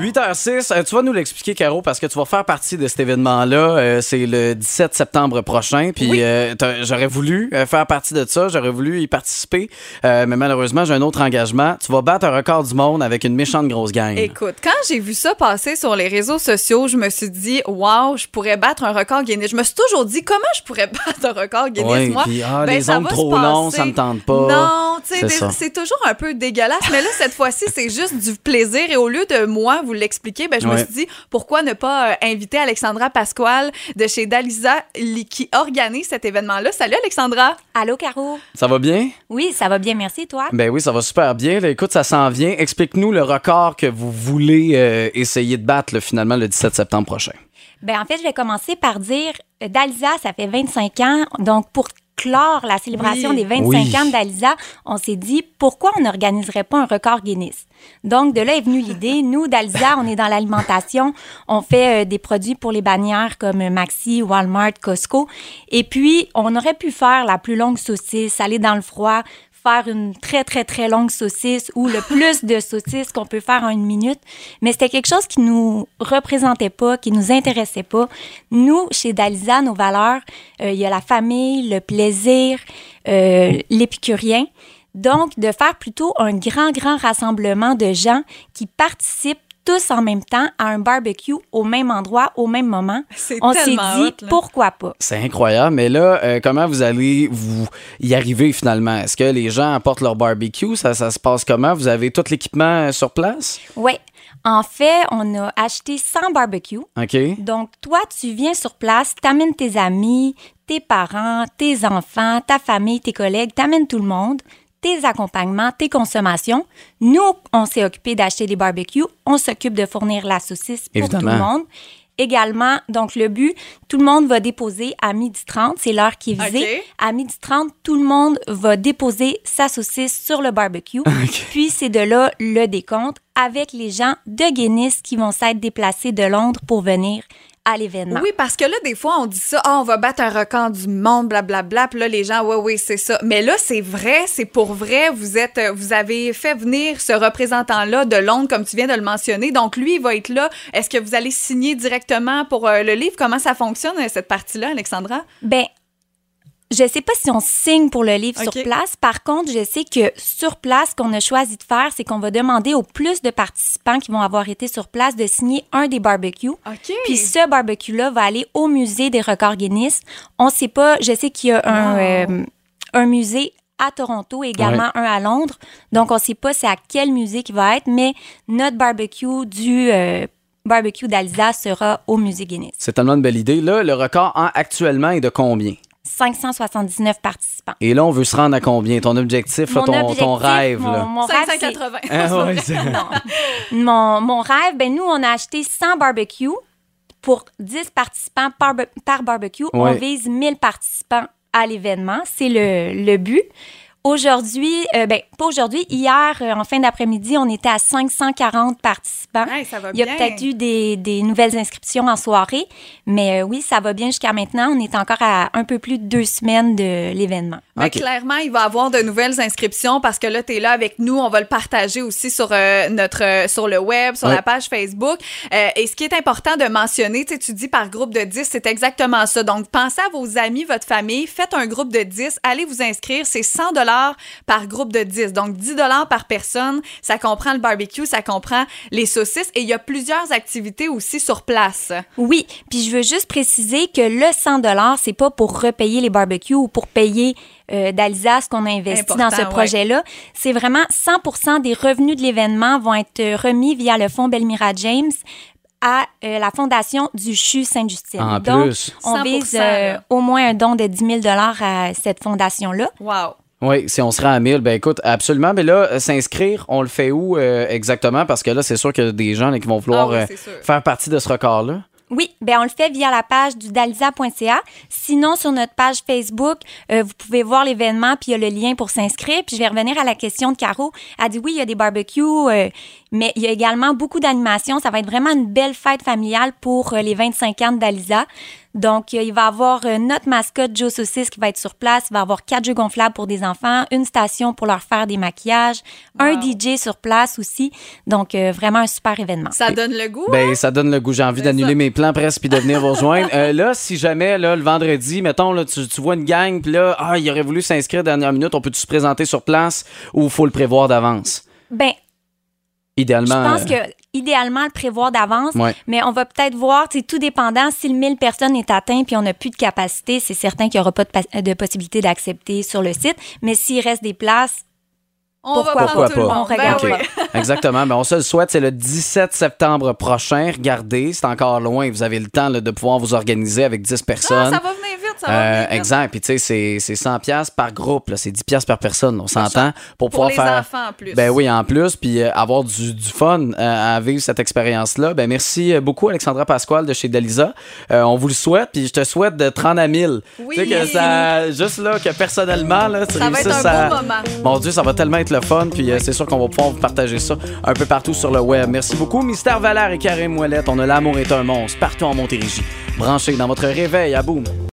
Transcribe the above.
8h06, euh, tu vas nous l'expliquer, Caro, parce que tu vas faire partie de cet événement-là. Euh, c'est le 17 septembre prochain. Puis euh, j'aurais voulu faire partie de ça, j'aurais voulu y participer. Euh, mais malheureusement, j'ai un autre engagement. Tu vas battre un record du monde avec une méchante grosse gang. Écoute, quand j'ai vu ça passer sur les réseaux sociaux, je me suis dit, wow, je pourrais battre un record Guinness. Je me suis toujours dit, comment je pourrais battre un record Guinness, moi? puis, ah, Ben, les ça ongles va trop passer. ça me tente pas. Non, C'est toujours un peu dégueulasse. Mais là, cette fois-ci, c'est juste du plaisir. Et au lieu de moi vous l'expliquer, ben, je me suis dit, pourquoi ne pas euh, inviter Alexandra Pasquale de chez Dalisa li- qui organise cet événement-là. Salut, Alexandra. Allô, Caro? Ça va bien? Oui, ça va bien, merci, toi? Ben oui, ça va super bien. Là, écoute, ça s'en vient. Explique-nous le record que vous voulez euh, essayer de battre là, finalement le 17 septembre prochain. Ben, en fait, je vais commencer par dire, euh, Dalisa, ça fait 25 ans. Donc, pour clore la célébration Oui. des 25 Oui. ans Dalisa, on s'est dit, pourquoi on n'organiserait pas un record Guinness? Donc, de là est venue l'idée. Nous, Dalisa, on est dans l'alimentation. On fait euh, des produits pour les bannières comme Maxi, Walmart, Costco. Et puis, on aurait pu faire la plus longue saucisse, aller dans le froid, une très, très, très longue saucisse ou le plus de saucisses qu'on peut faire en une minute. Mais c'était quelque chose qui nous représentait pas, qui nous intéressait pas. Nous, chez Dalisa, nos valeurs, euh, il y a la famille, le plaisir, euh, l'épicurien. Donc, de faire plutôt un grand, grand rassemblement de gens qui participent tous en même temps à un barbecue au même endroit, au même moment. C'est On s'est dit, hot, pourquoi pas? C'est incroyable. Mais là, euh, comment vous allez vous y arriver finalement? Est-ce que les gens apportent leur barbecue? Ça, ça se passe comment? Vous avez tout l'équipement euh, sur place? Oui. En fait, on a acheté 100 barbecues. OK. Donc, toi, tu viens sur place, t'amènes tes amis, tes parents, tes enfants, ta famille, tes collègues, t'amènes tout le monde, tes accompagnements, tes consommations. Nous, on s'est occupé d'acheter des barbecues. On s'occupe de fournir la saucisse pour Évidemment. tout le monde. Également, donc le but, tout le monde va déposer à 12h30, c'est l'heure qui est visée. À 12h30, tout le monde va déposer sa saucisse sur le barbecue. Puis c'est de là le décompte avec les gens de Guinness qui vont s'être déplacés de Londres pour venir à l'événement. Oui, parce que là, des fois, on dit ça, Ah, on va battre un record du monde, blablabla. Puis là, les gens, oui, oui, c'est ça. Mais là, c'est vrai, c'est pour vrai. Vous êtes, euh, vous avez fait venir ce représentant-là de Londres, comme tu viens de le mentionner. Donc, lui, il va être là. Est-ce que vous allez signer directement pour euh, le livre? Comment ça fonctionne, euh, cette partie-là, Alexandra? Ben, je sais pas si on signe pour le livre sur place. Par contre, je sais que sur place, ce qu'on a choisi de faire, c'est qu'on va demander au plus de participants qui vont avoir été sur place de signer un des barbecues. OK. Puis ce barbecue-là va aller au musée des records Guinness. On sait pas, je sais qu'il y a un, Wow. euh, un musée à Toronto, également un à Londres. Donc, on sait pas c'est à quel musée qui va être, mais notre barbecue du euh, barbecue d'Alsace sera au musée Guinness. C'est tellement une belle idée. Là, le record en- actuellement est de combien? 579 participants. Et là, on veut se rendre à combien? Ton objectif, là, ton, objectif, ton rêve. mon, là. mon rêve, c'est- 580. Ah ouais, c'est- Mon, mon rêve, ben nous, on a acheté 100 barbecues pour 10 participants par, bar- par barbecue. On vise 1000 participants à l'événement. C'est le, le but. Aujourd'hui, euh, ben, pas aujourd'hui, hier, euh, en fin d'après-midi, on était à 540 participants. Hey, ça va Il y a bien. peut-être eu des, des nouvelles inscriptions en soirée, mais euh, oui, ça va bien jusqu'à maintenant. On est encore à un peu plus de deux semaines de l'événement. Mais clairement, il va y avoir de nouvelles inscriptions parce que là, tu es là avec nous. On va le partager aussi sur, euh, notre, euh, sur le web, sur Ouais. la page Facebook. Euh, et ce qui est important de mentionner, tu dis par groupe de 10, c'est exactement ça. Donc, pensez à vos amis, votre famille, faites un groupe de 10, allez vous inscrire. C'est 100 dollars par groupe de 10. Donc, 10 dollars par personne. Ça comprend le barbecue, ça comprend les saucisses. Et il y a plusieurs activités aussi sur place. Oui, puis je veux juste préciser que le 100 c'est pas pour repayer les barbecues ou pour payer euh, d'Alsace qu'on a investi Important, dans ce ouais. projet-là. C'est vraiment 100% des revenus de l'événement vont être euh, remis via le fonds Belmira James à euh, la fondation du CHU Sainte-Justine. Donc, plus. on 100%, vise euh, au moins un don de 10 000 à cette fondation-là. Wow. Oui, si on se rend à 1000, ben écoute, absolument. Mais là, euh, s'inscrire, on le fait où euh, exactement? Parce que là, c'est sûr qu'il y a des gens là, qui vont vouloir Ah oui, euh, c'est sûr. faire partie de ce record-là. Oui, ben on le fait via la page du dalisa.ca. Sinon, sur notre page Facebook, euh, vous pouvez voir l'événement, puis il y a le lien pour s'inscrire. Puis je vais revenir à la question de Caro. Elle dit oui, il y a des barbecues, euh, Mais il y a également beaucoup d'animations. Ça va être vraiment une belle fête familiale pour euh, les 25 ans d'Alisa. Donc, euh, il va y avoir euh, notre mascotte Joe Saucisse qui va être sur place. Il va y avoir quatre jeux gonflables pour des enfants, une station pour leur faire des maquillages, un DJ sur place aussi. Donc, euh, vraiment un super événement. Ça donne le goût. Ben, hein? ça donne le goût. J'ai envie d'annuler mes plans presque puis de venir vous rejoindre. Euh, là, si jamais, là, le vendredi, mettons, là, tu, tu vois une gang, puis là, ah, il aurait voulu s'inscrire dernière minute, on peut-tu se présenter sur place ou il faut le prévoir d'avance? Ben, je Idéalement. pense euh, que idéalement le prévoir d'avance, Ouais. mais on va peut-être voir, c'est tout dépendant. Si le 1000 personnes est atteint puis on n'a plus de capacité, c'est certain qu'il n'y aura pas de, possibilité d'accepter sur le site. Mais s'il reste des places, on pourquoi va prendre pas? tout le monde. On regarde Ben pas? oui. Exactement. Ben, on se le souhaite. C'est le 17 septembre prochain. Regardez, c'est encore loin. Vous avez le temps là, de pouvoir vous organiser avec 10 Ah, personnes. ça va Euh, exact. Puis, tu sais, c'est- c'est 100 pièces par groupe. C'est 10 pièces par personne. On s'entend. Pour, Pour pouvoir les faire. enfants en plus. Ben oui, en plus, puis euh, avoir du, du fun euh, à vivre cette expérience-là. Ben merci euh, beaucoup, Alexandra Pasquale de chez Dalisa. Euh, on vous le souhaite, puis je te souhaite de te rendre à 1000. Oui. Tu sais que ça, juste là, que personnellement, là, tu Ça va être un à- beau moment. Mon Dieu, ça va tellement être le fun, puis c'est sûr qu'on va pouvoir vous partager ça un peu partout sur le web. Merci beaucoup, Mystère Valère et Karim Ouellette. On a l'amour est un monstre partout en Montérégie. Branchez dans votre réveil à boum.